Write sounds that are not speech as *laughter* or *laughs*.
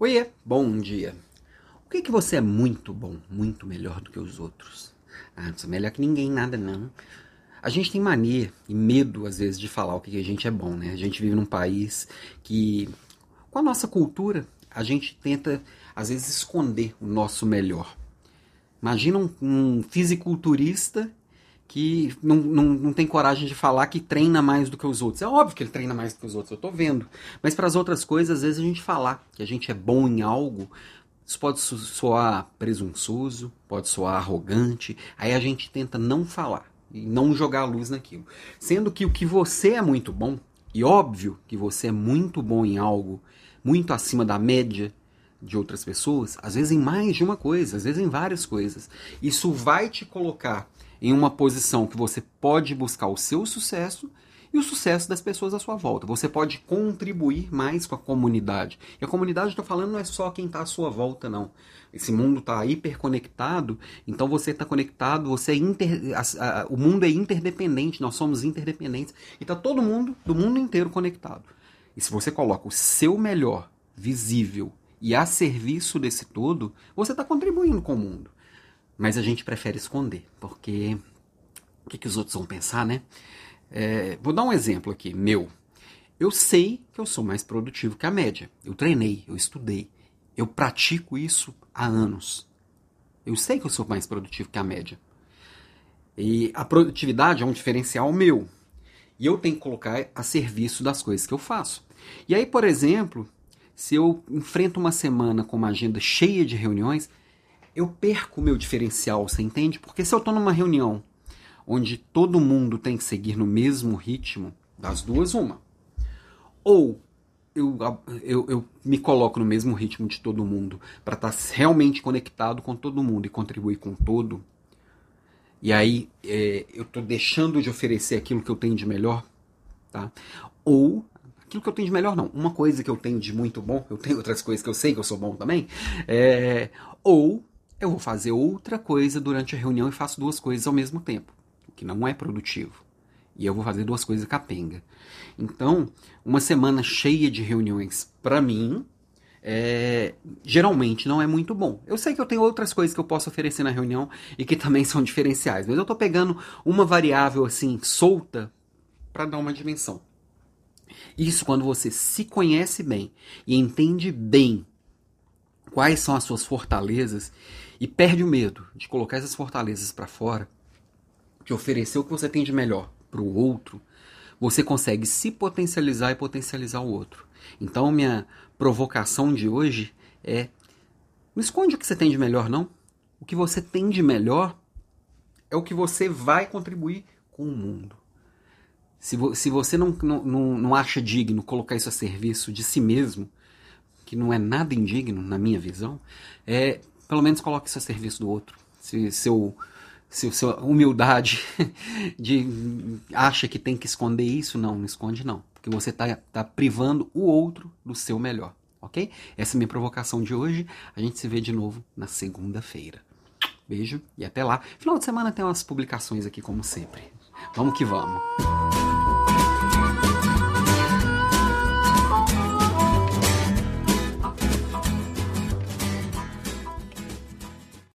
Oiê, bom dia. O que que você é muito bom, muito melhor do que os outros? Ah, não sou melhor que ninguém, nada não. A gente tem mania e medo, às vezes, de falar o que que a gente é bom, né? A gente vive num país que, com a nossa cultura, a gente tenta, às vezes, esconder o nosso melhor. Imagina um, um fisiculturista que não, não, não tem coragem de falar que treina mais do que os outros. É óbvio que ele treina mais do que os outros, eu tô vendo. Mas para as outras coisas, às vezes a gente falar que a gente é bom em algo, isso pode soar presunçoso, pode soar arrogante, aí a gente tenta não falar e não jogar a luz naquilo. Sendo que o que você é muito bom, e óbvio que você é muito bom em algo, muito acima da média de outras pessoas, às vezes em mais de uma coisa, às vezes em várias coisas. Isso vai te colocar em uma posição que você pode buscar o seu sucesso e o sucesso das pessoas à sua volta. Você pode contribuir mais com a comunidade. E a comunidade, estou falando, não é só quem está à sua volta, não. Esse mundo está hiperconectado, então você está conectado, você é inter... A, a, o mundo é interdependente, nós somos interdependentes. E está todo mundo, do mundo inteiro, conectado. E se você coloca o seu melhor visível e a serviço desse todo, você está contribuindo com o mundo. Mas a gente prefere esconder, porque o que, que os outros vão pensar, né? É, vou dar um exemplo aqui, meu. Eu sei que eu sou mais produtivo que a média. Eu treinei, eu estudei, eu pratico isso há anos. Eu sei que eu sou mais produtivo que a média. E a produtividade é um diferencial meu. E eu tenho que colocar a serviço das coisas que eu faço. E aí, por exemplo, se eu enfrento uma semana com uma agenda cheia de reuniões, eu perco o meu diferencial, você entende? Porque se eu estou numa reunião onde todo mundo tem que seguir no mesmo ritmo, das duas, uma. Ou eu, eu, eu me coloco no mesmo ritmo de todo mundo para estar tá realmente conectado com todo mundo e contribuir com todo. E aí é, eu estou deixando de oferecer aquilo que eu tenho de melhor, tá? Ou aquilo que eu tenho de melhor não. Uma coisa que eu tenho de muito bom, eu tenho outras coisas que eu sei que eu sou bom também. É, ou eu vou fazer outra coisa durante a reunião e faço duas coisas ao mesmo tempo, o que não é produtivo. E eu vou fazer duas coisas capenga. Então, uma semana cheia de reuniões, para mim, é, geralmente não é muito bom. Eu sei que eu tenho outras coisas que eu posso oferecer na reunião e que *laughs* também são diferenciais, mas eu estou pegando uma variável assim solta para dar uma dimensão. Isso quando você se conhece bem e entende bem quais são as suas fortalezas e perde o medo de colocar essas fortalezas para fora, de oferecer o que você tem de melhor para o outro, você consegue se potencializar e potencializar o outro. Então, minha provocação de hoje é: não esconde o que você tem de melhor, não. O que você tem de melhor é o que você vai contribuir com o mundo. Se, vo se você não, não, não acha digno colocar isso a serviço de si mesmo, que não é nada indigno, na minha visão, é pelo menos coloque isso a serviço do outro. Se seu, se sua humildade *laughs* de acha que tem que esconder isso, não, não esconde não. Porque você está tá privando o outro do seu melhor, ok? Essa é a minha provocação de hoje. A gente se vê de novo na segunda-feira. Beijo e até lá. Final de semana tem umas publicações aqui, como sempre. Vamos que vamos.